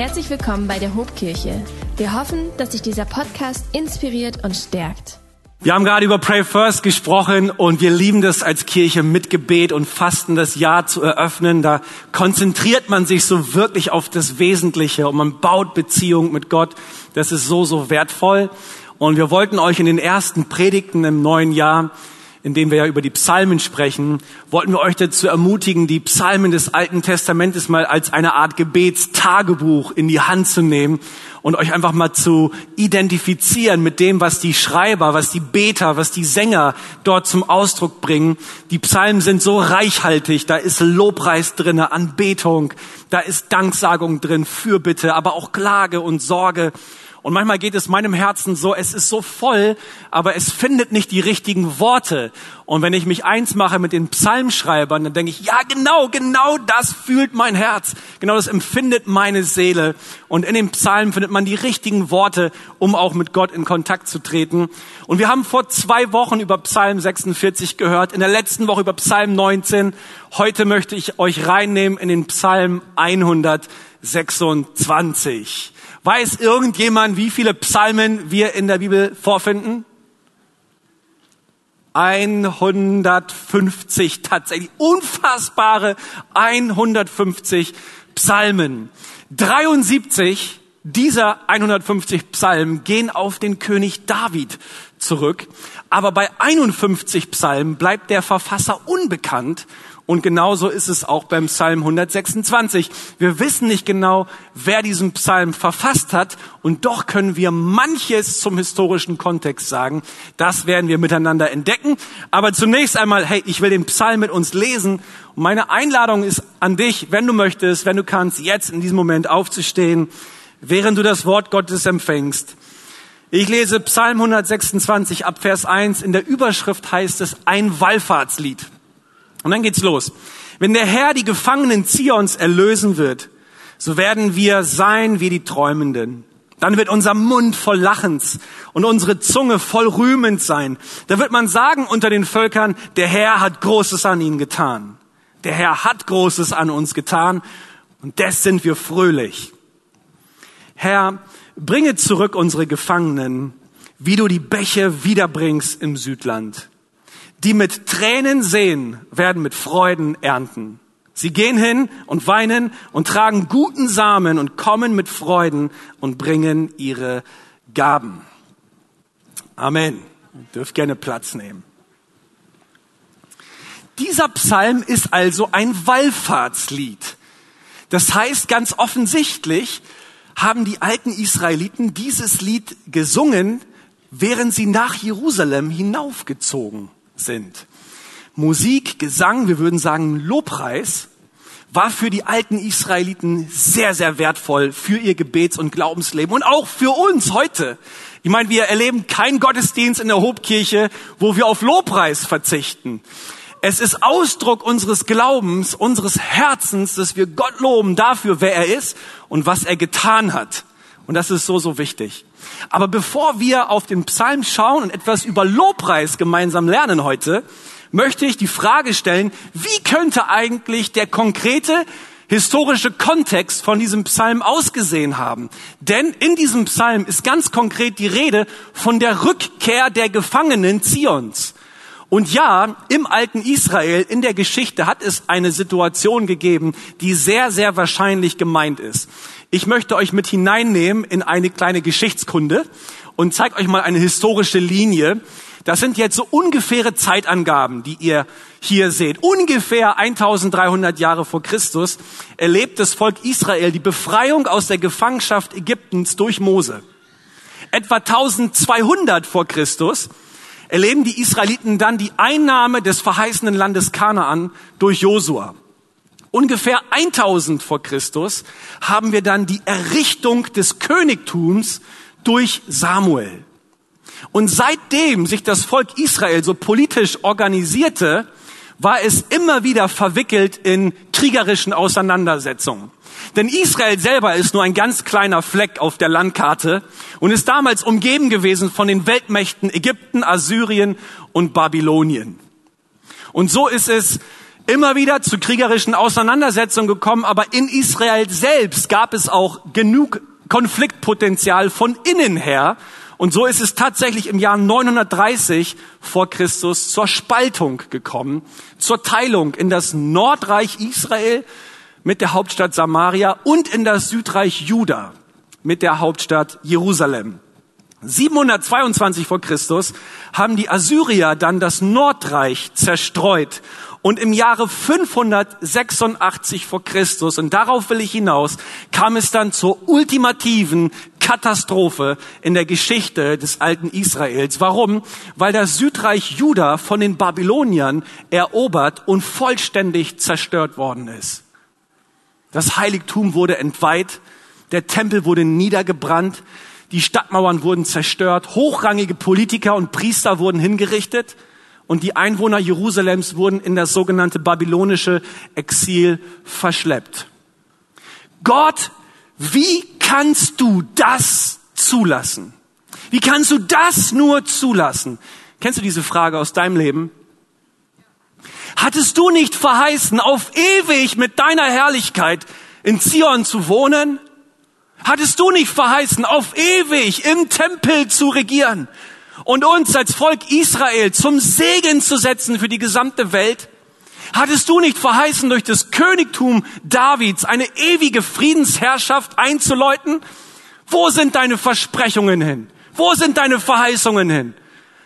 Herzlich willkommen bei der Hobkirche. Wir hoffen, dass sich dieser Podcast inspiriert und stärkt. Wir haben gerade über Pray First gesprochen und wir lieben das als Kirche mit Gebet und Fasten das Jahr zu eröffnen. Da konzentriert man sich so wirklich auf das Wesentliche und man baut Beziehung mit Gott. Das ist so, so wertvoll. Und wir wollten euch in den ersten Predigten im neuen Jahr in dem wir ja über die Psalmen sprechen, wollten wir euch dazu ermutigen, die Psalmen des Alten Testamentes mal als eine Art Gebetstagebuch in die Hand zu nehmen und euch einfach mal zu identifizieren mit dem, was die Schreiber, was die Beter, was die Sänger dort zum Ausdruck bringen. Die Psalmen sind so reichhaltig, da ist Lobpreis drinne, Anbetung, da ist Danksagung drin, Fürbitte, aber auch Klage und Sorge. Und manchmal geht es meinem Herzen so, es ist so voll, aber es findet nicht die richtigen Worte. Und wenn ich mich eins mache mit den Psalmschreibern, dann denke ich, ja genau, genau das fühlt mein Herz. Genau das empfindet meine Seele. Und in den Psalmen findet man die richtigen Worte, um auch mit Gott in Kontakt zu treten. Und wir haben vor zwei Wochen über Psalm 46 gehört, in der letzten Woche über Psalm 19. Heute möchte ich euch reinnehmen in den Psalm 126. Weiß irgendjemand, wie viele Psalmen wir in der Bibel vorfinden? 150 tatsächlich. Unfassbare 150 Psalmen. 73 dieser 150 Psalmen gehen auf den König David zurück. Aber bei 51 Psalmen bleibt der Verfasser unbekannt und genauso ist es auch beim Psalm 126. Wir wissen nicht genau, wer diesen Psalm verfasst hat und doch können wir manches zum historischen Kontext sagen. Das werden wir miteinander entdecken. Aber zunächst einmal, hey, ich will den Psalm mit uns lesen. Und meine Einladung ist an dich, wenn du möchtest, wenn du kannst, jetzt in diesem Moment aufzustehen, während du das Wort Gottes empfängst. Ich lese Psalm 126 ab Vers 1. In der Überschrift heißt es ein Wallfahrtslied. Und dann geht's los. Wenn der Herr die Gefangenen Zions erlösen wird, so werden wir sein wie die Träumenden. Dann wird unser Mund voll Lachens und unsere Zunge voll rühmend sein. Da wird man sagen unter den Völkern, der Herr hat Großes an ihnen getan. Der Herr hat Großes an uns getan und des sind wir fröhlich. Herr, bringe zurück unsere Gefangenen, wie du die Bäche wiederbringst im Südland. Die mit Tränen sehen, werden mit Freuden ernten. Sie gehen hin und weinen und tragen guten Samen und kommen mit Freuden und bringen ihre Gaben. Amen. Ihr dürft gerne Platz nehmen. Dieser Psalm ist also ein Wallfahrtslied. Das heißt ganz offensichtlich, haben die alten Israeliten dieses Lied gesungen, während sie nach Jerusalem hinaufgezogen sind. Musik, Gesang, wir würden sagen Lobpreis, war für die alten Israeliten sehr, sehr wertvoll für ihr Gebets- und Glaubensleben und auch für uns heute. Ich meine, wir erleben keinen Gottesdienst in der Hobkirche, wo wir auf Lobpreis verzichten. Es ist Ausdruck unseres Glaubens, unseres Herzens, dass wir Gott loben dafür, wer er ist und was er getan hat. Und das ist so, so wichtig. Aber bevor wir auf den Psalm schauen und etwas über Lobpreis gemeinsam lernen heute, möchte ich die Frage stellen, wie könnte eigentlich der konkrete historische Kontext von diesem Psalm ausgesehen haben? Denn in diesem Psalm ist ganz konkret die Rede von der Rückkehr der Gefangenen Zions. Und ja, im alten Israel, in der Geschichte hat es eine Situation gegeben, die sehr, sehr wahrscheinlich gemeint ist. Ich möchte euch mit hineinnehmen in eine kleine Geschichtskunde und zeige euch mal eine historische Linie. Das sind jetzt so ungefähre Zeitangaben, die ihr hier seht. Ungefähr 1300 Jahre vor Christus erlebt das Volk Israel die Befreiung aus der Gefangenschaft Ägyptens durch Mose. Etwa 1200 vor Christus erleben die Israeliten dann die Einnahme des verheißenen Landes Kanaan durch Josua. Ungefähr 1000 vor Christus haben wir dann die Errichtung des Königtums durch Samuel. Und seitdem sich das Volk Israel so politisch organisierte, war es immer wieder verwickelt in kriegerischen Auseinandersetzungen. Denn Israel selber ist nur ein ganz kleiner Fleck auf der Landkarte und ist damals umgeben gewesen von den Weltmächten Ägypten, Assyrien und Babylonien. Und so ist es immer wieder zu kriegerischen Auseinandersetzungen gekommen, aber in Israel selbst gab es auch genug Konfliktpotenzial von innen her. Und so ist es tatsächlich im Jahr 930 vor Christus zur Spaltung gekommen, zur Teilung in das Nordreich Israel mit der Hauptstadt Samaria und in das Südreich Juda mit der Hauptstadt Jerusalem. 722 vor Christus haben die Assyrier dann das Nordreich zerstreut und im Jahre 586 vor Christus, und darauf will ich hinaus, kam es dann zur ultimativen Katastrophe in der Geschichte des alten Israels. Warum? Weil das Südreich Juda von den Babyloniern erobert und vollständig zerstört worden ist. Das Heiligtum wurde entweiht, der Tempel wurde niedergebrannt, die Stadtmauern wurden zerstört, hochrangige Politiker und Priester wurden hingerichtet und die Einwohner Jerusalems wurden in das sogenannte babylonische Exil verschleppt. Gott, wie kannst du das zulassen? Wie kannst du das nur zulassen? Kennst du diese Frage aus deinem Leben? Hattest du nicht verheißen, auf ewig mit deiner Herrlichkeit in Zion zu wohnen? Hattest du nicht verheißen, auf ewig im Tempel zu regieren und uns als Volk Israel zum Segen zu setzen für die gesamte Welt? Hattest du nicht verheißen, durch das Königtum Davids eine ewige Friedensherrschaft einzuläuten? Wo sind deine Versprechungen hin? Wo sind deine Verheißungen hin?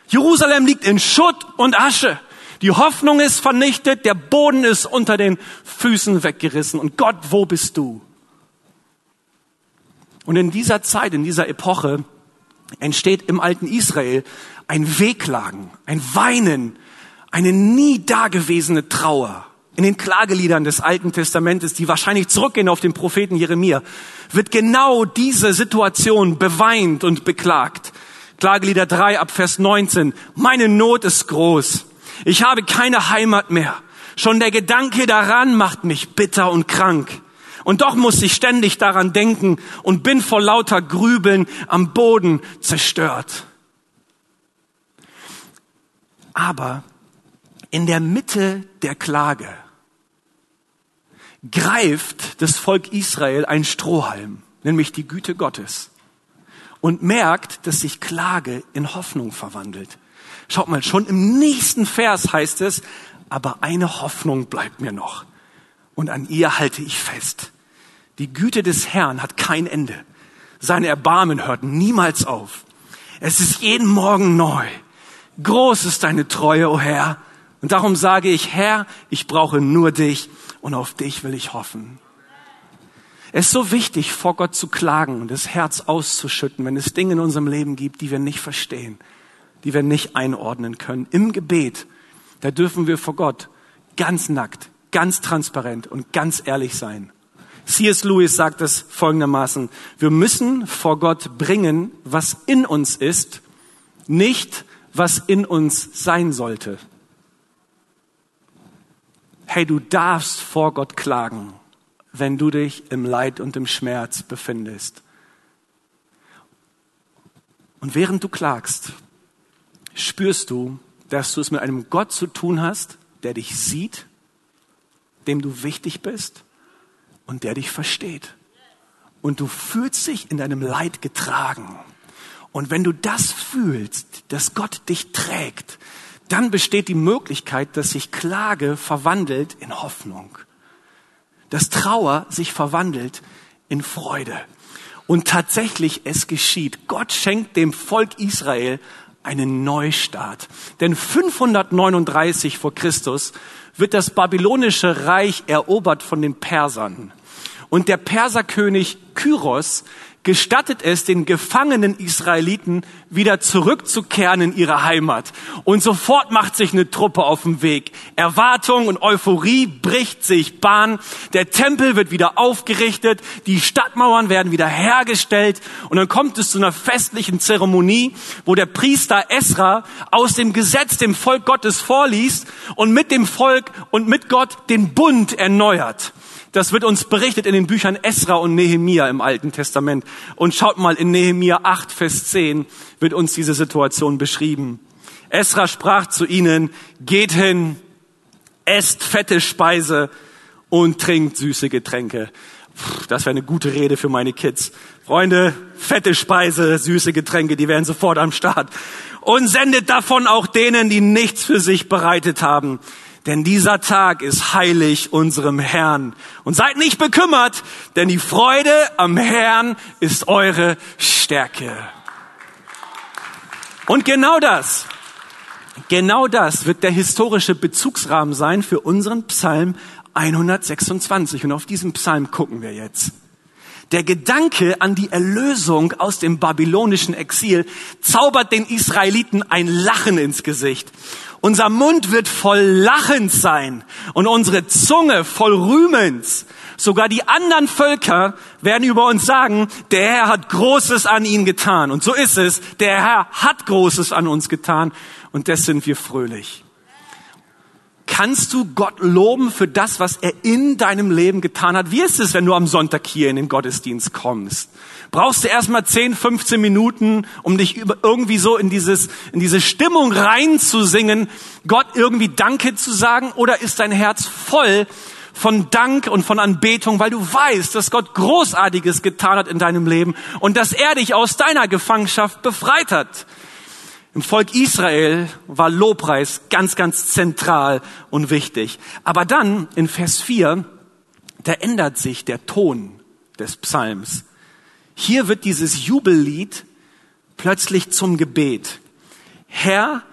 Jerusalem liegt in Schutt und Asche. Die Hoffnung ist vernichtet, der Boden ist unter den Füßen weggerissen. Und Gott, wo bist du? Und in dieser Zeit, in dieser Epoche entsteht im alten Israel ein Wehklagen, ein Weinen, eine nie dagewesene Trauer. In den Klageliedern des Alten Testamentes, die wahrscheinlich zurückgehen auf den Propheten Jeremia, wird genau diese Situation beweint und beklagt. Klagelieder 3 ab Vers 19. Meine Not ist groß. Ich habe keine Heimat mehr. Schon der Gedanke daran macht mich bitter und krank. Und doch muss ich ständig daran denken und bin vor lauter Grübeln am Boden zerstört. Aber in der Mitte der Klage greift das Volk Israel ein Strohhalm, nämlich die Güte Gottes, und merkt, dass sich Klage in Hoffnung verwandelt. Schaut mal, schon im nächsten Vers heißt es, aber eine Hoffnung bleibt mir noch und an ihr halte ich fest. Die Güte des Herrn hat kein Ende. Seine Erbarmen hört niemals auf. Es ist jeden Morgen neu. Groß ist deine Treue, o oh Herr. Und darum sage ich, Herr, ich brauche nur dich und auf dich will ich hoffen. Es ist so wichtig, vor Gott zu klagen und das Herz auszuschütten, wenn es Dinge in unserem Leben gibt, die wir nicht verstehen, die wir nicht einordnen können. Im Gebet, da dürfen wir vor Gott ganz nackt, ganz transparent und ganz ehrlich sein. C.S. Lewis sagt es folgendermaßen, wir müssen vor Gott bringen, was in uns ist, nicht was in uns sein sollte. Hey, du darfst vor Gott klagen, wenn du dich im Leid und im Schmerz befindest. Und während du klagst, spürst du, dass du es mit einem Gott zu tun hast, der dich sieht, dem du wichtig bist und der dich versteht. Und du fühlst dich in deinem Leid getragen. Und wenn du das fühlst, dass Gott dich trägt, dann besteht die Möglichkeit, dass sich Klage verwandelt in Hoffnung. Dass Trauer sich verwandelt in Freude. Und tatsächlich es geschieht. Gott schenkt dem Volk Israel einen Neustart. Denn 539 vor Christus wird das babylonische Reich erobert von den Persern. Und der Perserkönig Kyros gestattet es den gefangenen Israeliten wieder zurückzukehren in ihre Heimat. Und sofort macht sich eine Truppe auf den Weg. Erwartung und Euphorie bricht sich Bahn. Der Tempel wird wieder aufgerichtet. Die Stadtmauern werden wieder hergestellt. Und dann kommt es zu einer festlichen Zeremonie, wo der Priester Esra aus dem Gesetz dem Volk Gottes vorliest und mit dem Volk und mit Gott den Bund erneuert. Das wird uns berichtet in den Büchern Esra und Nehemia im Alten Testament. Und schaut mal, in Nehemia 8, Vers 10 wird uns diese Situation beschrieben. Esra sprach zu ihnen, geht hin, esst fette Speise und trinkt süße Getränke. Puh, das wäre eine gute Rede für meine Kids. Freunde, fette Speise, süße Getränke, die wären sofort am Start. Und sendet davon auch denen, die nichts für sich bereitet haben. Denn dieser Tag ist heilig unserem Herrn. Und seid nicht bekümmert, denn die Freude am Herrn ist eure Stärke. Und genau das, genau das wird der historische Bezugsrahmen sein für unseren Psalm 126. Und auf diesen Psalm gucken wir jetzt. Der Gedanke an die Erlösung aus dem babylonischen Exil zaubert den Israeliten ein Lachen ins Gesicht. Unser Mund wird voll Lachens sein und unsere Zunge voll Rühmens. Sogar die anderen Völker werden über uns sagen, der Herr hat Großes an ihnen getan. Und so ist es, der Herr hat Großes an uns getan und des sind wir fröhlich. Kannst du Gott loben für das, was er in deinem Leben getan hat? Wie ist es, wenn du am Sonntag hier in den Gottesdienst kommst? Brauchst du erstmal 10, 15 Minuten, um dich irgendwie so in dieses, in diese Stimmung reinzusingen, Gott irgendwie Danke zu sagen? Oder ist dein Herz voll von Dank und von Anbetung, weil du weißt, dass Gott Großartiges getan hat in deinem Leben und dass er dich aus deiner Gefangenschaft befreit hat? Im Volk Israel war Lobpreis ganz, ganz zentral und wichtig. Aber dann in Vers 4, da ändert sich der Ton des Psalms. Hier wird dieses Jubellied plötzlich zum Gebet. Herr,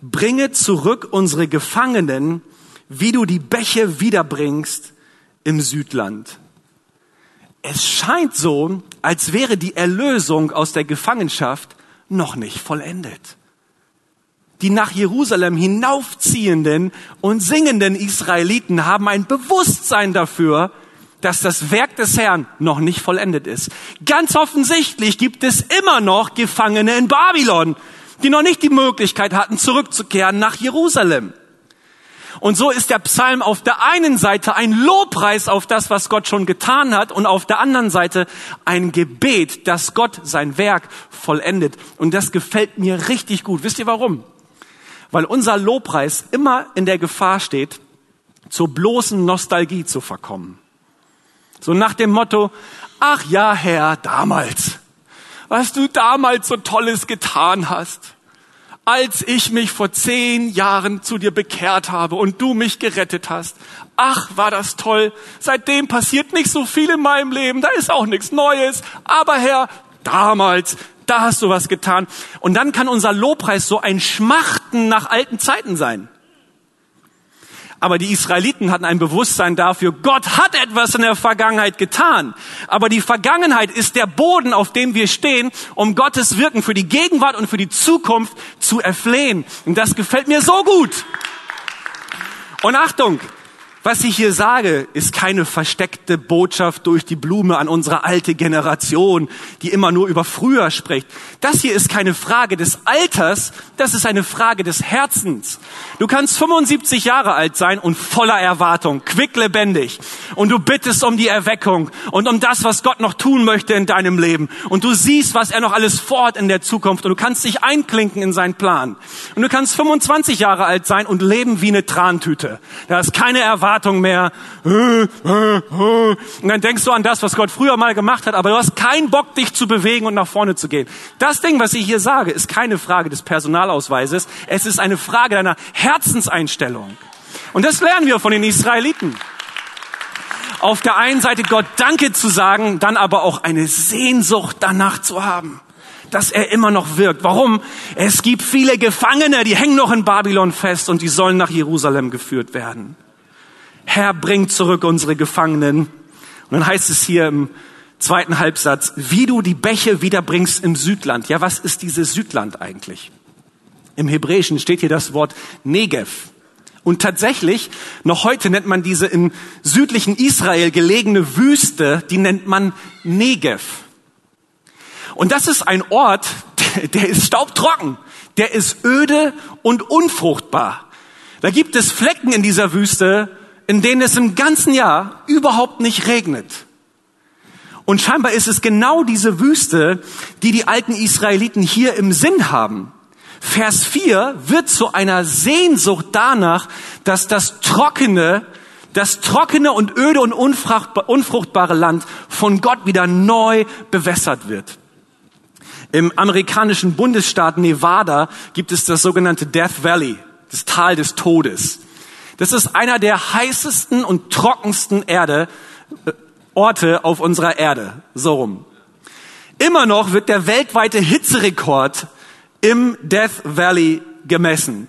bringe zurück unsere Gefangenen, wie du die Bäche wiederbringst im Südland. Es scheint so, als wäre die Erlösung aus der Gefangenschaft noch nicht vollendet die nach Jerusalem hinaufziehenden und singenden Israeliten haben ein Bewusstsein dafür, dass das Werk des Herrn noch nicht vollendet ist. Ganz offensichtlich gibt es immer noch Gefangene in Babylon, die noch nicht die Möglichkeit hatten, zurückzukehren nach Jerusalem. Und so ist der Psalm auf der einen Seite ein Lobpreis auf das, was Gott schon getan hat, und auf der anderen Seite ein Gebet, dass Gott sein Werk vollendet. Und das gefällt mir richtig gut. Wisst ihr warum? Weil unser Lobpreis immer in der Gefahr steht, zur bloßen Nostalgie zu verkommen. So nach dem Motto, ach ja, Herr, damals, was du damals so Tolles getan hast, als ich mich vor zehn Jahren zu dir bekehrt habe und du mich gerettet hast. Ach, war das toll. Seitdem passiert nicht so viel in meinem Leben, da ist auch nichts Neues. Aber Herr, damals, da hast du was getan. Und dann kann unser Lobpreis so ein Schmachten nach alten Zeiten sein. Aber die Israeliten hatten ein Bewusstsein dafür, Gott hat etwas in der Vergangenheit getan. Aber die Vergangenheit ist der Boden, auf dem wir stehen, um Gottes Wirken für die Gegenwart und für die Zukunft zu erflehen. Und das gefällt mir so gut. Und Achtung, was ich hier sage, ist keine versteckte Botschaft durch die Blume an unsere alte Generation, die immer nur über früher spricht. Das hier ist keine Frage des Alters, das ist eine Frage des Herzens. Du kannst 75 Jahre alt sein und voller Erwartung, quicklebendig. Und du bittest um die Erweckung und um das, was Gott noch tun möchte in deinem Leben. Und du siehst, was er noch alles vorhat in der Zukunft. Und du kannst dich einklinken in seinen Plan. Und du kannst 25 Jahre alt sein und leben wie eine Trantüte. Da ist keine Erwartung Erwartung mehr. Und dann denkst du an das, was Gott früher mal gemacht hat, aber du hast keinen Bock, dich zu bewegen und nach vorne zu gehen. Das Ding, was ich hier sage, ist keine Frage des Personalausweises. Es ist eine Frage deiner Herzenseinstellung. Und das lernen wir von den Israeliten auf der einen Seite Gott Danke zu sagen, dann aber auch eine Sehnsucht danach zu haben, dass er immer noch wirkt. Warum? Es gibt viele Gefangene, die hängen noch in Babylon fest und die sollen nach Jerusalem geführt werden. Herr, bring zurück unsere Gefangenen. Und dann heißt es hier im zweiten Halbsatz, wie du die Bäche wiederbringst im Südland. Ja, was ist dieses Südland eigentlich? Im Hebräischen steht hier das Wort Negev. Und tatsächlich, noch heute nennt man diese im südlichen Israel gelegene Wüste, die nennt man Negev. Und das ist ein Ort, der ist staubtrocken, der ist öde und unfruchtbar. Da gibt es Flecken in dieser Wüste, in denen es im ganzen Jahr überhaupt nicht regnet. Und scheinbar ist es genau diese Wüste, die die alten Israeliten hier im Sinn haben. Vers 4 wird zu einer Sehnsucht danach, dass das trockene, das trockene und öde und unfruchtbare Land von Gott wieder neu bewässert wird. Im amerikanischen Bundesstaat Nevada gibt es das sogenannte Death Valley, das Tal des Todes. Das ist einer der heißesten und trockensten Erde, äh, Orte auf unserer Erde. So rum. Immer noch wird der weltweite Hitzerekord im Death Valley gemessen.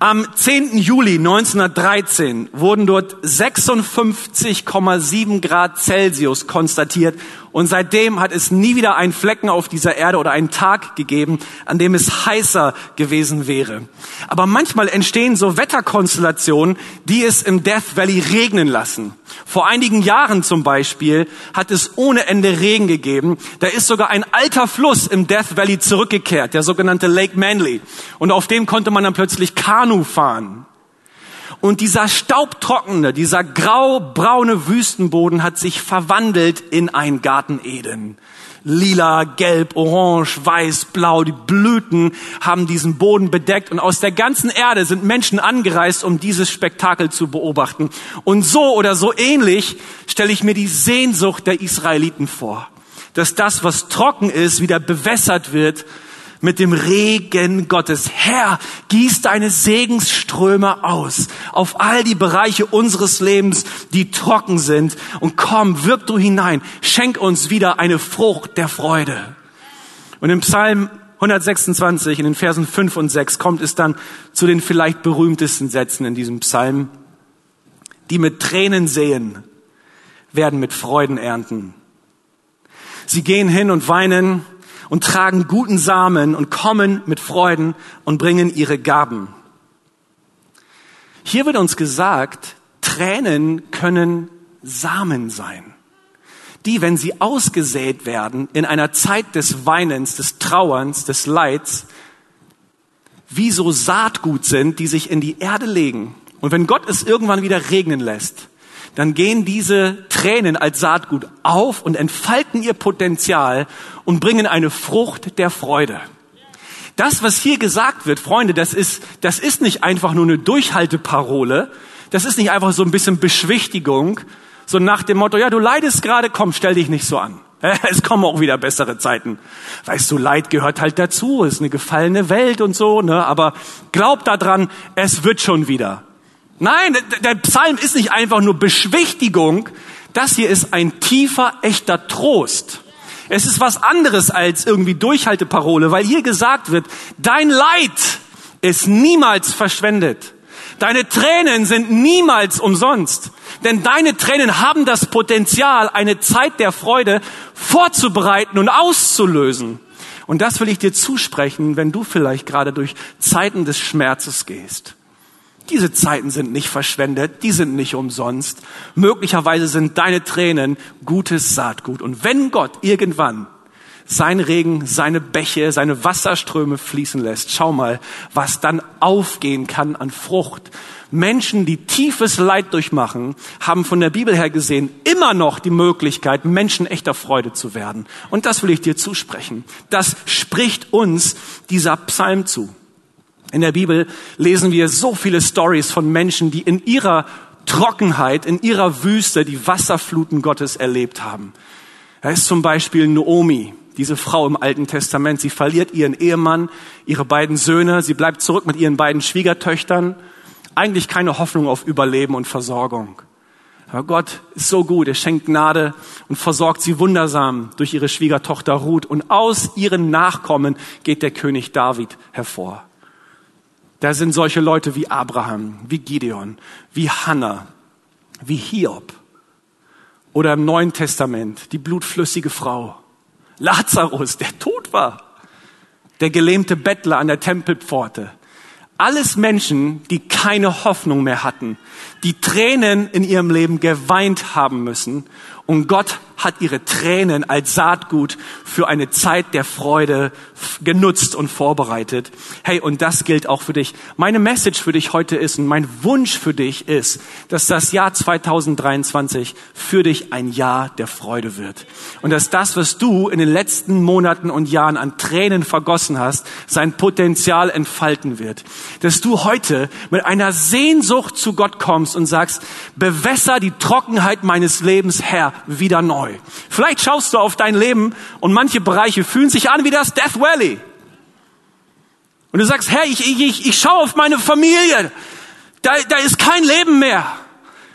Am 10. Juli 1913 wurden dort 56,7 Grad Celsius konstatiert und seitdem hat es nie wieder einen Flecken auf dieser Erde oder einen Tag gegeben, an dem es heißer gewesen wäre. Aber manchmal entstehen so Wetterkonstellationen, die es im Death Valley regnen lassen. Vor einigen Jahren zum Beispiel hat es ohne Ende Regen gegeben. Da ist sogar ein alter Fluss im Death Valley zurückgekehrt, der sogenannte Lake Manly. Und auf dem konnte man dann plötzlich Kanu fahren. Und dieser staubtrockene, dieser grau-braune Wüstenboden hat sich verwandelt in ein Garten Eden. Lila, gelb, orange, weiß, blau, die Blüten haben diesen Boden bedeckt und aus der ganzen Erde sind Menschen angereist, um dieses Spektakel zu beobachten. Und so oder so ähnlich stelle ich mir die Sehnsucht der Israeliten vor, dass das, was trocken ist, wieder bewässert wird mit dem Regen Gottes. Herr, gieß deine Segensströme aus auf all die Bereiche unseres Lebens, die trocken sind. Und komm, wirk du hinein. Schenk uns wieder eine Frucht der Freude. Und im Psalm 126, in den Versen 5 und 6, kommt es dann zu den vielleicht berühmtesten Sätzen in diesem Psalm. Die mit Tränen sehen, werden mit Freuden ernten. Sie gehen hin und weinen und tragen guten Samen und kommen mit Freuden und bringen ihre Gaben. Hier wird uns gesagt, Tränen können Samen sein, die, wenn sie ausgesät werden in einer Zeit des Weinens, des Trauerns, des Leids, wie so Saatgut sind, die sich in die Erde legen. Und wenn Gott es irgendwann wieder regnen lässt, dann gehen diese Tränen als Saatgut auf und entfalten ihr Potenzial und bringen eine Frucht der Freude. Das, was hier gesagt wird, Freunde, das ist, das ist nicht einfach nur eine Durchhalteparole. Das ist nicht einfach so ein bisschen Beschwichtigung, so nach dem Motto, ja, du leidest gerade, komm, stell dich nicht so an. Es kommen auch wieder bessere Zeiten. Weißt du, Leid gehört halt dazu, ist eine gefallene Welt und so, ne? Aber glaub daran, es wird schon wieder. Nein, der Psalm ist nicht einfach nur Beschwichtigung. Das hier ist ein tiefer, echter Trost. Es ist was anderes als irgendwie Durchhalteparole, weil hier gesagt wird, dein Leid ist niemals verschwendet. Deine Tränen sind niemals umsonst. Denn deine Tränen haben das Potenzial, eine Zeit der Freude vorzubereiten und auszulösen. Und das will ich dir zusprechen, wenn du vielleicht gerade durch Zeiten des Schmerzes gehst. Diese Zeiten sind nicht verschwendet, die sind nicht umsonst. Möglicherweise sind deine Tränen gutes Saatgut. Und wenn Gott irgendwann sein Regen, seine Bäche, seine Wasserströme fließen lässt, schau mal, was dann aufgehen kann an Frucht. Menschen, die tiefes Leid durchmachen, haben von der Bibel her gesehen immer noch die Möglichkeit, Menschen echter Freude zu werden. Und das will ich dir zusprechen. Das spricht uns dieser Psalm zu. In der Bibel lesen wir so viele Stories von Menschen, die in ihrer Trockenheit, in ihrer Wüste die Wasserfluten Gottes erlebt haben. Da ist zum Beispiel Naomi, diese Frau im Alten Testament. Sie verliert ihren Ehemann, ihre beiden Söhne, sie bleibt zurück mit ihren beiden Schwiegertöchtern. Eigentlich keine Hoffnung auf Überleben und Versorgung. Aber Gott ist so gut, er schenkt Gnade und versorgt sie wundersam durch ihre Schwiegertochter Ruth. Und aus ihren Nachkommen geht der König David hervor. Da sind solche Leute wie Abraham, wie Gideon, wie Hannah, wie Hiob. Oder im Neuen Testament die blutflüssige Frau. Lazarus, der tot war. Der gelähmte Bettler an der Tempelpforte. Alles Menschen, die keine Hoffnung mehr hatten, die Tränen in ihrem Leben geweint haben müssen Und Gott hat ihre Tränen als Saatgut für eine Zeit der Freude genutzt und vorbereitet. Hey, und das gilt auch für dich. Meine Message für dich heute ist und mein Wunsch für dich ist, dass das Jahr 2023 für dich ein Jahr der Freude wird. Und dass das, was du in den letzten Monaten und Jahren an Tränen vergossen hast, sein Potenzial entfalten wird. Dass du heute mit einer Sehnsucht zu Gott kommst und sagst, bewässer die Trockenheit meines Lebens, Herr, wieder neu. Vielleicht schaust du auf dein Leben und manche Bereiche fühlen sich an wie das Death Valley. Und du sagst, Herr, ich, ich, ich, schaue auf meine Familie, da, da ist kein Leben mehr.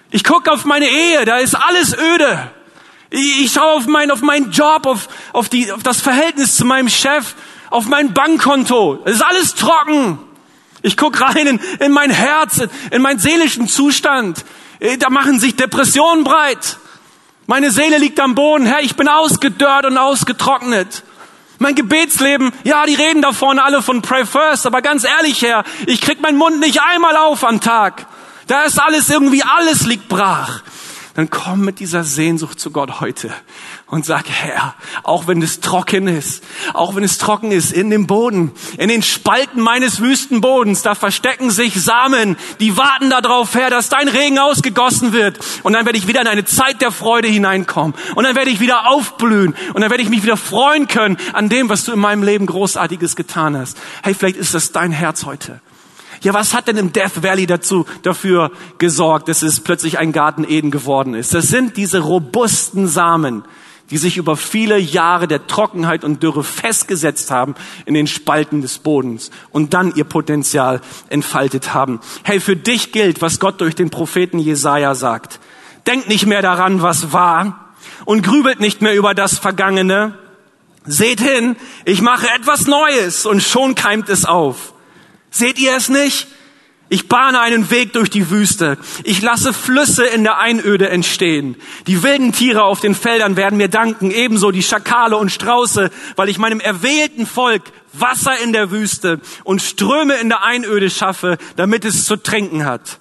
Ich gucke auf meine Ehe, da ist alles öde. Ich, ich schaue auf, mein, auf meinen Job, auf, auf, die, auf das Verhältnis zu meinem Chef, auf mein Bankkonto. Es ist alles trocken. Ich gucke rein in, in mein Herz, in meinen seelischen Zustand. Da machen sich Depressionen breit. Meine Seele liegt am Boden. Herr, ich bin ausgedörrt und ausgetrocknet. Mein Gebetsleben, ja, die reden da vorne alle von Pray First, aber ganz ehrlich, Herr, ich krieg meinen Mund nicht einmal auf am Tag. Da ist alles irgendwie, alles liegt brach dann komm mit dieser Sehnsucht zu Gott heute und sag, Herr, auch wenn es trocken ist, auch wenn es trocken ist in dem Boden, in den Spalten meines Wüstenbodens, da verstecken sich Samen, die warten darauf, Herr, dass dein Regen ausgegossen wird. Und dann werde ich wieder in eine Zeit der Freude hineinkommen. Und dann werde ich wieder aufblühen. Und dann werde ich mich wieder freuen können an dem, was du in meinem Leben Großartiges getan hast. Hey, vielleicht ist das dein Herz heute. Ja, was hat denn im Death Valley dazu, dafür gesorgt, dass es plötzlich ein Garten Eden geworden ist? Das sind diese robusten Samen, die sich über viele Jahre der Trockenheit und Dürre festgesetzt haben in den Spalten des Bodens und dann ihr Potenzial entfaltet haben. Hey, für dich gilt, was Gott durch den Propheten Jesaja sagt. Denkt nicht mehr daran, was war und grübelt nicht mehr über das Vergangene. Seht hin, ich mache etwas Neues und schon keimt es auf. Seht ihr es nicht? Ich bahne einen Weg durch die Wüste. Ich lasse Flüsse in der Einöde entstehen. Die wilden Tiere auf den Feldern werden mir danken, ebenso die Schakale und Strauße, weil ich meinem erwählten Volk Wasser in der Wüste und Ströme in der Einöde schaffe, damit es zu trinken hat.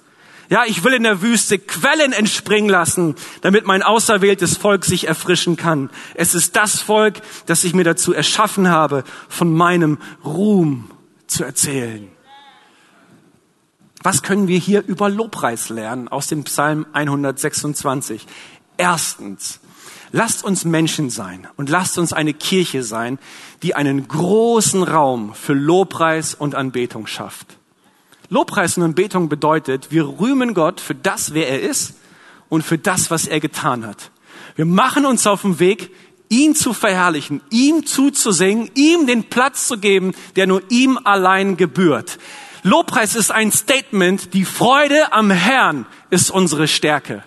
Ja, ich will in der Wüste Quellen entspringen lassen, damit mein auserwähltes Volk sich erfrischen kann. Es ist das Volk, das ich mir dazu erschaffen habe, von meinem Ruhm zu erzählen. Was können wir hier über Lobpreis lernen aus dem Psalm 126? Erstens, lasst uns Menschen sein und lasst uns eine Kirche sein, die einen großen Raum für Lobpreis und Anbetung schafft. Lobpreis und Anbetung bedeutet, wir rühmen Gott für das, wer er ist und für das, was er getan hat. Wir machen uns auf den Weg, ihn zu verherrlichen, ihm zuzusingen, ihm den Platz zu geben, der nur ihm allein gebührt. Lobpreis ist ein Statement, die Freude am Herrn ist unsere Stärke.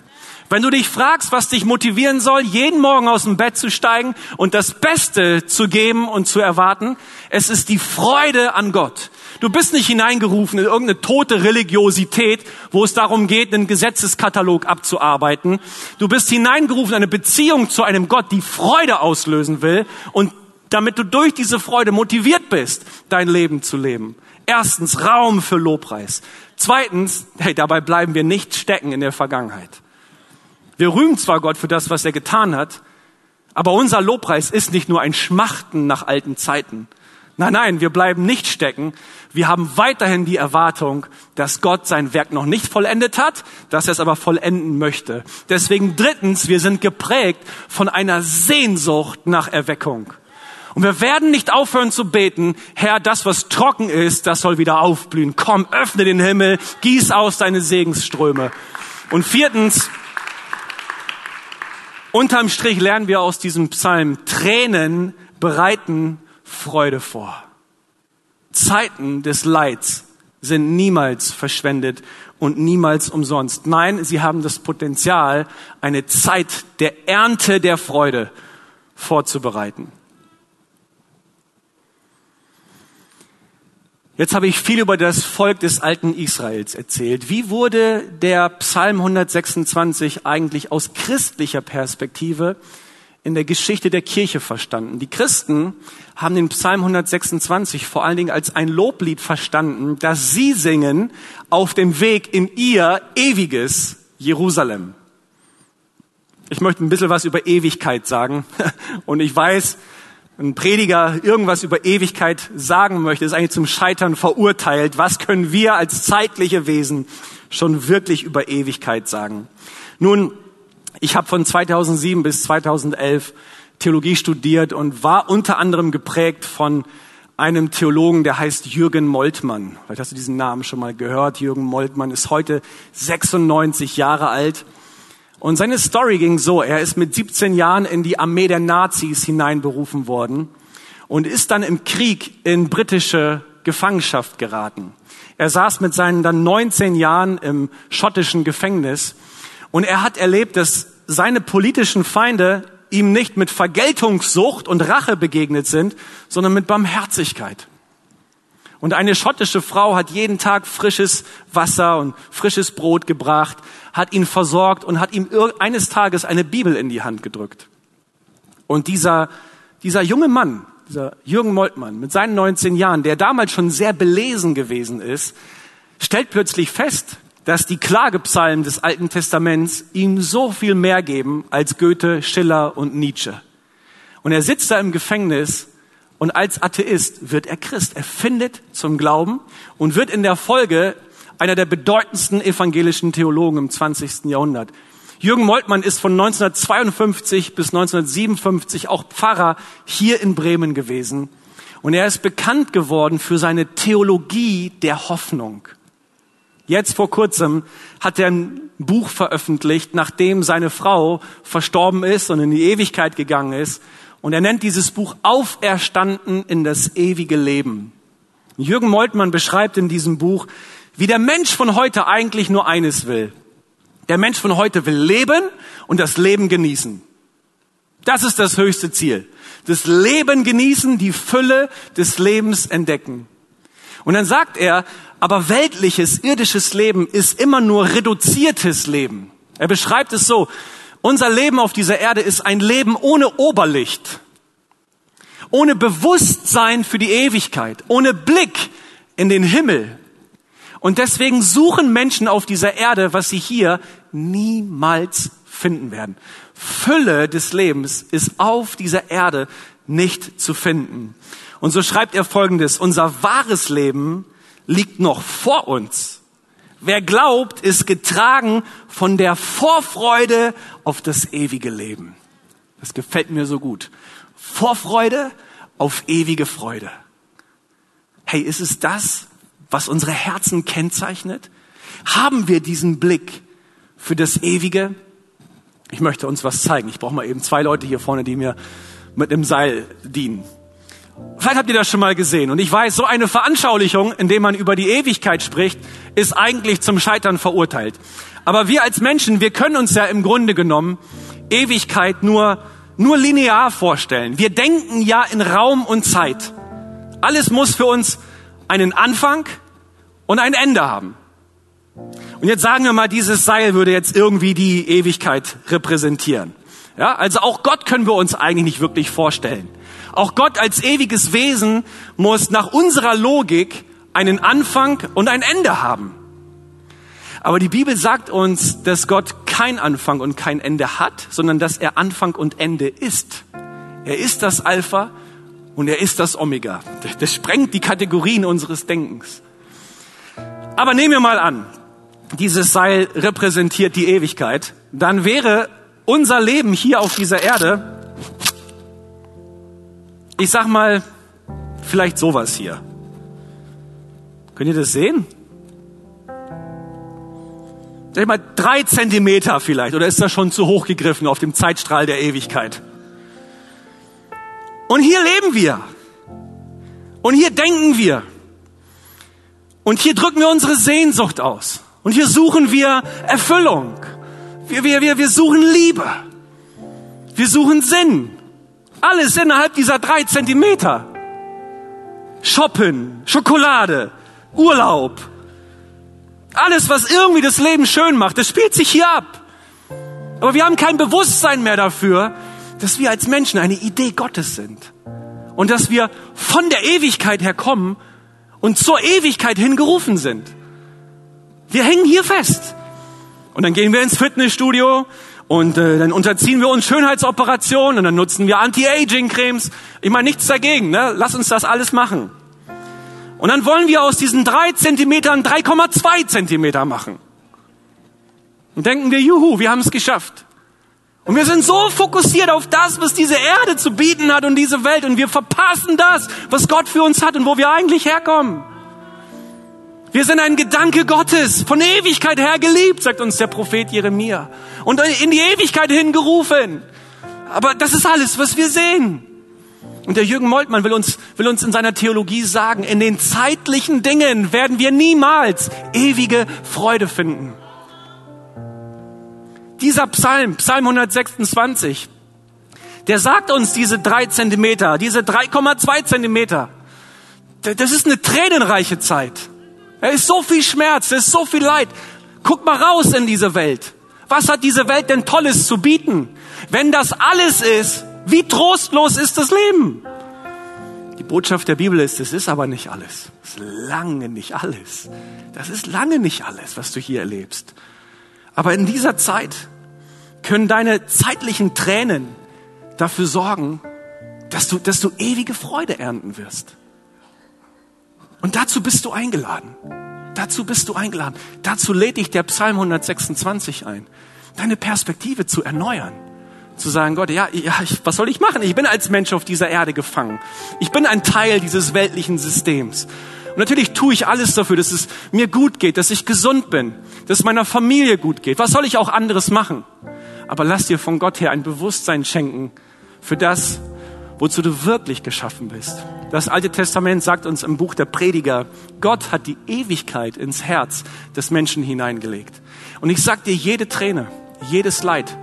Wenn du dich fragst, was dich motivieren soll, jeden Morgen aus dem Bett zu steigen und das Beste zu geben und zu erwarten, es ist die Freude an Gott. Du bist nicht hineingerufen in irgendeine tote Religiosität, wo es darum geht, einen Gesetzeskatalog abzuarbeiten. Du bist hineingerufen in eine Beziehung zu einem Gott, die Freude auslösen will und damit du durch diese Freude motiviert bist, dein Leben zu leben. Erstens Raum für Lobpreis. Zweitens, hey, dabei bleiben wir nicht stecken in der Vergangenheit. Wir rühmen zwar Gott für das, was er getan hat, aber unser Lobpreis ist nicht nur ein Schmachten nach alten Zeiten. Nein, nein, wir bleiben nicht stecken. Wir haben weiterhin die Erwartung, dass Gott sein Werk noch nicht vollendet hat, dass er es aber vollenden möchte. Deswegen drittens, wir sind geprägt von einer Sehnsucht nach Erweckung. Und wir werden nicht aufhören zu beten, Herr, das, was trocken ist, das soll wieder aufblühen. Komm, öffne den Himmel, gieß aus deine Segensströme. Und viertens, unterm Strich lernen wir aus diesem Psalm, Tränen bereiten Freude vor. Zeiten des Leids sind niemals verschwendet und niemals umsonst. Nein, sie haben das Potenzial, eine Zeit der Ernte der Freude vorzubereiten. Jetzt habe ich viel über das Volk des alten Israels erzählt. Wie wurde der Psalm 126 eigentlich aus christlicher Perspektive in der Geschichte der Kirche verstanden? Die Christen haben den Psalm 126 vor allen Dingen als ein Loblied verstanden, das sie singen auf dem Weg in ihr ewiges Jerusalem. Ich möchte ein bisschen was über Ewigkeit sagen. Und ich weiß, ein Prediger irgendwas über Ewigkeit sagen möchte, ist eigentlich zum Scheitern verurteilt. Was können wir als zeitliche Wesen schon wirklich über Ewigkeit sagen? Nun, ich habe von 2007 bis 2011 Theologie studiert und war unter anderem geprägt von einem Theologen, der heißt Jürgen Moltmann. Vielleicht hast du diesen Namen schon mal gehört. Jürgen Moltmann ist heute 96 Jahre alt und seine Story ging so, er ist mit 17 Jahren in die Armee der Nazis hineinberufen worden und ist dann im Krieg in britische Gefangenschaft geraten. Er saß mit seinen dann 19 Jahren im schottischen Gefängnis und er hat erlebt, dass seine politischen Feinde ihm nicht mit Vergeltungssucht und Rache begegnet sind, sondern mit Barmherzigkeit. Und eine schottische Frau hat jeden Tag frisches Wasser und frisches Brot gebracht, hat ihn versorgt und hat ihm eines Tages eine Bibel in die Hand gedrückt. Und dieser, dieser junge Mann, dieser Jürgen Moltmann mit seinen 19 Jahren, der damals schon sehr belesen gewesen ist, stellt plötzlich fest, dass die Klagepsalmen des Alten Testaments ihm so viel mehr geben als Goethe, Schiller und Nietzsche. Und er sitzt da im Gefängnis und als Atheist wird er Christ. Er findet zum Glauben und wird in der Folge einer der bedeutendsten evangelischen Theologen im 20. Jahrhundert. Jürgen Moltmann ist von 1952 bis 1957 auch Pfarrer hier in Bremen gewesen. Und er ist bekannt geworden für seine Theologie der Hoffnung. Jetzt vor kurzem hat er ein Buch veröffentlicht, nachdem seine Frau verstorben ist und in die Ewigkeit gegangen ist. Und er nennt dieses Buch Auferstanden in das ewige Leben. Jürgen Moltmann beschreibt in diesem Buch, wie der Mensch von heute eigentlich nur eines will. Der Mensch von heute will leben und das Leben genießen. Das ist das höchste Ziel. Das Leben genießen, die Fülle des Lebens entdecken. Und dann sagt er, aber weltliches, irdisches Leben ist immer nur reduziertes Leben. Er beschreibt es so, unser Leben auf dieser Erde ist ein Leben ohne Oberlicht, ohne Bewusstsein für die Ewigkeit, ohne Blick in den Himmel. Und deswegen suchen Menschen auf dieser Erde, was sie hier niemals finden werden. Fülle des Lebens ist auf dieser Erde nicht zu finden. Und so schreibt er Folgendes, unser wahres Leben liegt noch vor uns. Wer glaubt, ist getragen von der Vorfreude auf das ewige Leben. Das gefällt mir so gut. Vorfreude auf ewige Freude. Hey, ist es das, was unsere Herzen kennzeichnet? Haben wir diesen Blick für das Ewige? Ich möchte uns was zeigen. Ich brauche mal eben zwei Leute hier vorne, die mir mit dem Seil dienen. Vielleicht habt ihr das schon mal gesehen. Und ich weiß, so eine Veranschaulichung, in der man über die Ewigkeit spricht, ist eigentlich zum Scheitern verurteilt. Aber wir als Menschen, wir können uns ja im Grunde genommen Ewigkeit nur, nur linear vorstellen. Wir denken ja in Raum und Zeit. Alles muss für uns einen Anfang und ein Ende haben. Und jetzt sagen wir mal, dieses Seil würde jetzt irgendwie die Ewigkeit repräsentieren. Ja, also auch Gott können wir uns eigentlich nicht wirklich vorstellen. Auch Gott als ewiges Wesen muss nach unserer Logik einen Anfang und ein Ende haben. Aber die Bibel sagt uns, dass Gott kein Anfang und kein Ende hat, sondern dass er Anfang und Ende ist. Er ist das Alpha und er ist das Omega. Das sprengt die Kategorien unseres Denkens. Aber nehmen wir mal an, dieses Seil repräsentiert die Ewigkeit, dann wäre unser Leben hier auf dieser Erde ich sag mal, vielleicht sowas hier. Könnt ihr das sehen? Sag mal, drei Zentimeter vielleicht, oder ist das schon zu hoch gegriffen auf dem Zeitstrahl der Ewigkeit? Und hier leben wir. Und hier denken wir. Und hier drücken wir unsere Sehnsucht aus. Und hier suchen wir Erfüllung. Wir, wir, wir, wir suchen Liebe. Wir suchen Sinn. Alles innerhalb dieser drei Zentimeter. Shoppen, Schokolade, Urlaub. Alles, was irgendwie das Leben schön macht, das spielt sich hier ab. Aber wir haben kein Bewusstsein mehr dafür, dass wir als Menschen eine Idee Gottes sind. Und dass wir von der Ewigkeit her kommen und zur Ewigkeit hingerufen sind. Wir hängen hier fest. Und dann gehen wir ins Fitnessstudio Und äh, dann unterziehen wir uns Schönheitsoperationen und dann nutzen wir Anti-Aging-Cremes. Ich meine, nichts dagegen, ne? Lass uns das alles machen. Und dann wollen wir aus diesen drei Zentimetern 3,2 Zentimeter machen. Und denken wir, juhu, wir haben es geschafft. Und wir sind so fokussiert auf das, was diese Erde zu bieten hat und diese Welt. Und wir verpassen das, was Gott für uns hat und wo wir eigentlich herkommen. Wir sind ein Gedanke Gottes, von Ewigkeit her geliebt, sagt uns der Prophet Jeremia. Und in die Ewigkeit hingerufen. Aber das ist alles, was wir sehen. Und der Jürgen Moltmann will uns, will uns in seiner Theologie sagen, in den zeitlichen Dingen werden wir niemals ewige Freude finden. Dieser Psalm, Psalm 126, der sagt uns diese drei Zentimeter, diese 3,2 Zentimeter. Das ist eine tränenreiche Zeit. Es ist so viel Schmerz, es ist so viel Leid. Guck mal raus in diese Welt. Was hat diese Welt denn Tolles zu bieten? Wenn das alles ist, wie trostlos ist das Leben? Die Botschaft der Bibel ist, es ist aber nicht alles. Es ist lange nicht alles. Das ist lange nicht alles, was du hier erlebst. Aber in dieser Zeit können deine zeitlichen Tränen dafür sorgen, dass du, dass du ewige Freude ernten wirst. Und dazu bist du eingeladen. Dazu bist du eingeladen. Dazu lädt dich der Psalm 126 ein, deine Perspektive zu erneuern. Zu sagen, Gott, ja, ja ich, was soll ich machen? Ich bin als Mensch auf dieser Erde gefangen. Ich bin ein Teil dieses weltlichen Systems. Und natürlich tue ich alles dafür, dass es mir gut geht, dass ich gesund bin, dass es meiner Familie gut geht. Was soll ich auch anderes machen? Aber lass dir von Gott her ein Bewusstsein schenken für das, wozu du wirklich geschaffen bist. Das Alte Testament sagt uns im Buch der Prediger, Gott hat die Ewigkeit ins Herz des Menschen hineingelegt. Und ich sag dir, jede Träne, jedes Leid,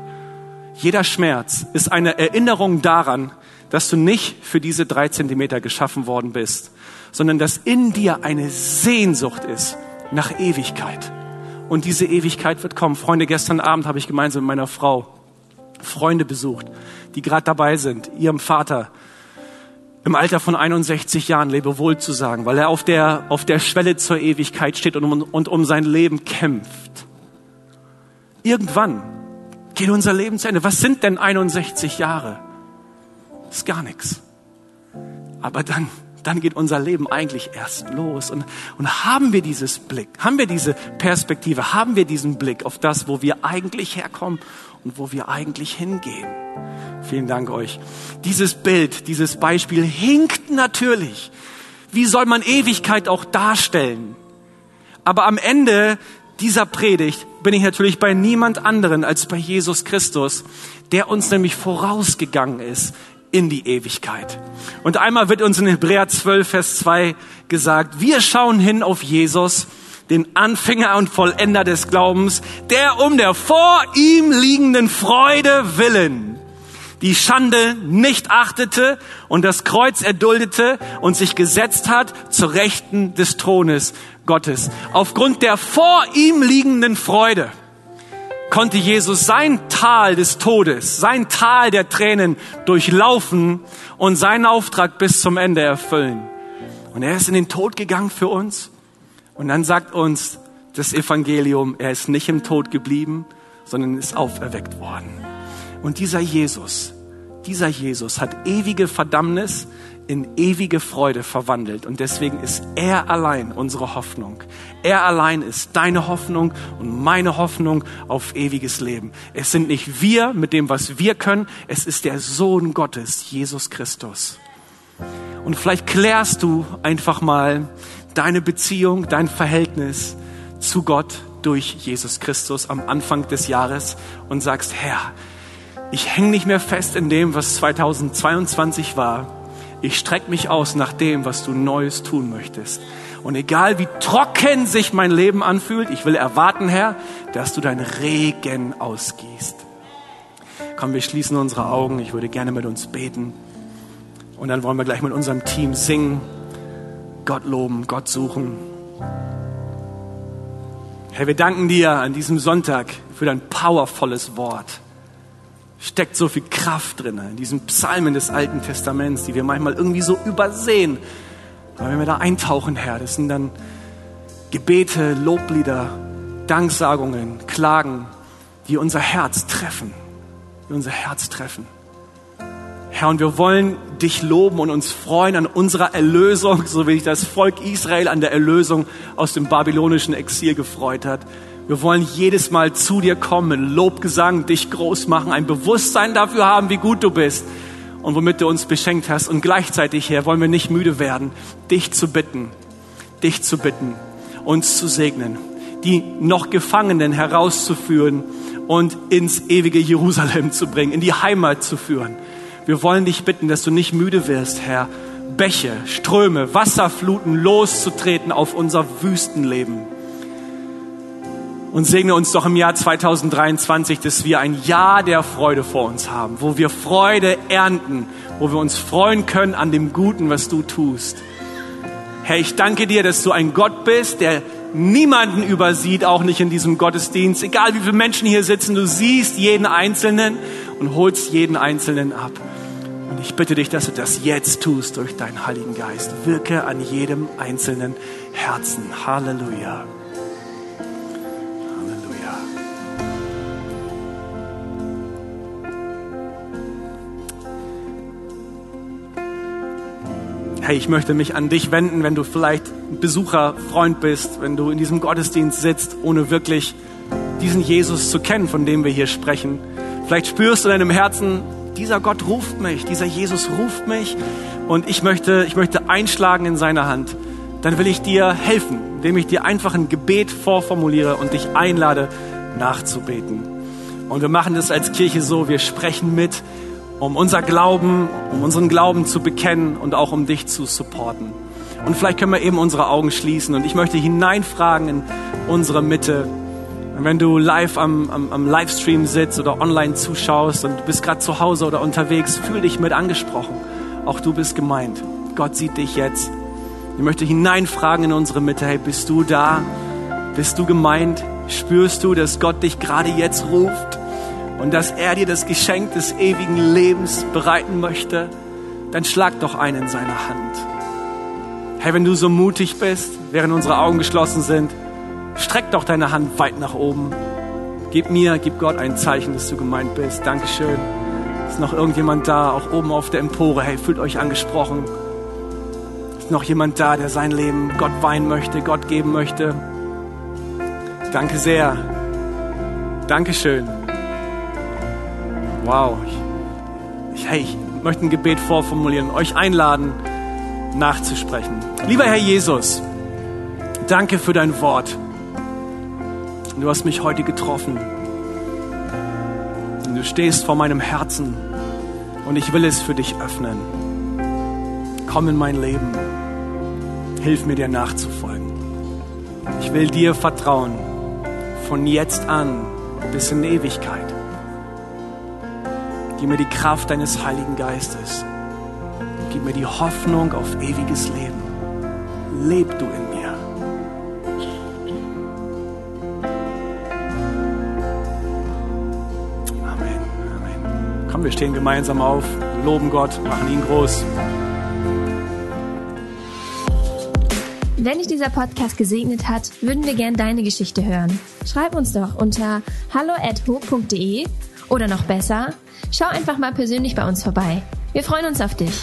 jeder Schmerz ist eine Erinnerung daran, dass du nicht für diese drei Zentimeter geschaffen worden bist, sondern dass in dir eine Sehnsucht ist nach Ewigkeit. Und diese Ewigkeit wird kommen. Freunde, gestern Abend habe ich gemeinsam mit meiner Frau Freunde besucht, die gerade dabei sind, ihrem Vater im Alter von 61 Jahren Lebewohl zu sagen, weil er auf der, auf der Schwelle zur Ewigkeit steht und um, und um sein Leben kämpft. Irgendwann geht unser Leben zu Ende. Was sind denn 61 Jahre? Ist gar nichts. Aber dann, dann geht unser Leben eigentlich erst los. Und, und haben wir dieses Blick, haben wir diese Perspektive, haben wir diesen Blick auf das, wo wir eigentlich herkommen und wo wir eigentlich hingehen. Vielen Dank euch. Dieses Bild, dieses Beispiel hinkt natürlich. Wie soll man Ewigkeit auch darstellen? Aber am Ende dieser Predigt bin ich natürlich bei niemand anderen als bei Jesus Christus, der uns nämlich vorausgegangen ist in die Ewigkeit. Und einmal wird uns in Hebräer 12, Vers 2 gesagt, wir schauen hin auf Jesus, den Anfänger und Vollender des Glaubens, der um der vor ihm liegenden Freude willen die Schande nicht achtete und das Kreuz erduldete und sich gesetzt hat zur Rechten des Thrones Gottes. Aufgrund der vor ihm liegenden Freude konnte Jesus sein Tal des Todes, sein Tal der Tränen durchlaufen und seinen Auftrag bis zum Ende erfüllen. Und er ist in den Tod gegangen für uns und dann sagt uns das Evangelium, er ist nicht im Tod geblieben, sondern ist auferweckt worden. Und dieser Jesus, dieser Jesus hat ewige Verdammnis in ewige Freude verwandelt. Und deswegen ist er allein unsere Hoffnung. Er allein ist deine Hoffnung und meine Hoffnung auf ewiges Leben. Es sind nicht wir mit dem, was wir können. Es ist der Sohn Gottes, Jesus Christus. Und vielleicht klärst du einfach mal, deine Beziehung, dein Verhältnis zu Gott durch Jesus Christus am Anfang des Jahres und sagst, Herr, ich hänge nicht mehr fest in dem, was 2022 war. Ich strecke mich aus nach dem, was du Neues tun möchtest. Und egal wie trocken sich mein Leben anfühlt, ich will erwarten, Herr, dass du dein Regen ausgießt. Komm, wir schließen unsere Augen. Ich würde gerne mit uns beten. Und dann wollen wir gleich mit unserem Team singen. Gott loben, Gott suchen. Herr, wir danken dir an diesem Sonntag für dein powervolles Wort. Steckt so viel Kraft drin in diesen Psalmen des Alten Testaments, die wir manchmal irgendwie so übersehen. Aber wenn wir da eintauchen, Herr, das sind dann Gebete, Loblieder, Danksagungen, Klagen, die unser Herz treffen, die unser Herz treffen. Herr, und wir wollen dich loben und uns freuen an unserer Erlösung, so wie sich das Volk Israel an der Erlösung aus dem babylonischen Exil gefreut hat. Wir wollen jedes Mal zu dir kommen, Lobgesang, dich groß machen, ein Bewusstsein dafür haben, wie gut du bist und womit du uns beschenkt hast. Und gleichzeitig, Herr, wollen wir nicht müde werden, dich zu bitten, dich zu bitten, uns zu segnen, die noch Gefangenen herauszuführen und ins ewige Jerusalem zu bringen, in die Heimat zu führen. Wir wollen dich bitten, dass du nicht müde wirst, Herr, Bäche, Ströme, Wasserfluten loszutreten auf unser Wüstenleben. Und segne uns doch im Jahr 2023, dass wir ein Jahr der Freude vor uns haben, wo wir Freude ernten, wo wir uns freuen können an dem Guten, was du tust. Herr, ich danke dir, dass du ein Gott bist, der niemanden übersieht, auch nicht in diesem Gottesdienst. Egal wie viele Menschen hier sitzen, du siehst jeden Einzelnen und holst jeden Einzelnen ab. Und ich bitte dich, dass du das jetzt tust durch deinen Heiligen Geist. Wirke an jedem einzelnen Herzen. Halleluja. Hey, ich möchte mich an dich wenden, wenn du vielleicht Besucher, Freund bist, wenn du in diesem Gottesdienst sitzt, ohne wirklich diesen Jesus zu kennen, von dem wir hier sprechen. Vielleicht spürst du in deinem Herzen, dieser Gott ruft mich, dieser Jesus ruft mich und ich möchte, ich möchte einschlagen in seine Hand. Dann will ich dir helfen, indem ich dir einfach ein Gebet vorformuliere und dich einlade, nachzubeten. Und wir machen das als Kirche so, wir sprechen mit, um unser Glauben, um unseren Glauben zu bekennen und auch um dich zu supporten. Und vielleicht können wir eben unsere Augen schließen und ich möchte hineinfragen in unsere Mitte. Wenn du live am, am, am Livestream sitzt oder online zuschaust und du bist gerade zu Hause oder unterwegs, fühl dich mit angesprochen. Auch du bist gemeint. Gott sieht dich jetzt. Ich möchte hineinfragen in unsere Mitte. Hey, bist du da? Bist du gemeint? Spürst du, dass Gott dich gerade jetzt ruft und dass er dir das Geschenk des ewigen Lebens bereiten möchte? Dann schlag doch ein in seine Hand. Hey, wenn du so mutig bist, während unsere Augen geschlossen sind, streck doch deine Hand weit nach oben. Gib mir, gib Gott ein Zeichen, dass du gemeint bist. Dankeschön. Ist noch irgendjemand da, auch oben auf der Empore? Hey, fühlt euch angesprochen. Ist noch jemand da, der sein Leben Gott weihen möchte, Gott geben möchte? Danke sehr. Dankeschön. Wow. Ich, ich, hey, ich möchte ein Gebet vorformulieren, euch einladen, nachzusprechen. Lieber Herr Jesus, danke für dein Wort. Du hast mich heute getroffen. Du stehst vor meinem Herzen und ich will es für dich öffnen. Komm in mein Leben. Hilf mir dir nachzufolgen. Ich will dir vertrauen von jetzt an bis in Ewigkeit. Gib mir die Kraft deines Heiligen Geistes. Gib mir die Hoffnung auf ewiges Leben. Leb du in mir. Amen. Amen. Komm, wir stehen gemeinsam auf, loben Gott, machen ihn groß. Wenn dich dieser Podcast gesegnet hat, würden wir gern deine Geschichte hören. Schreib uns doch unter hallo@ho.de oder noch besser, schau einfach mal persönlich bei uns vorbei. Wir freuen uns auf dich.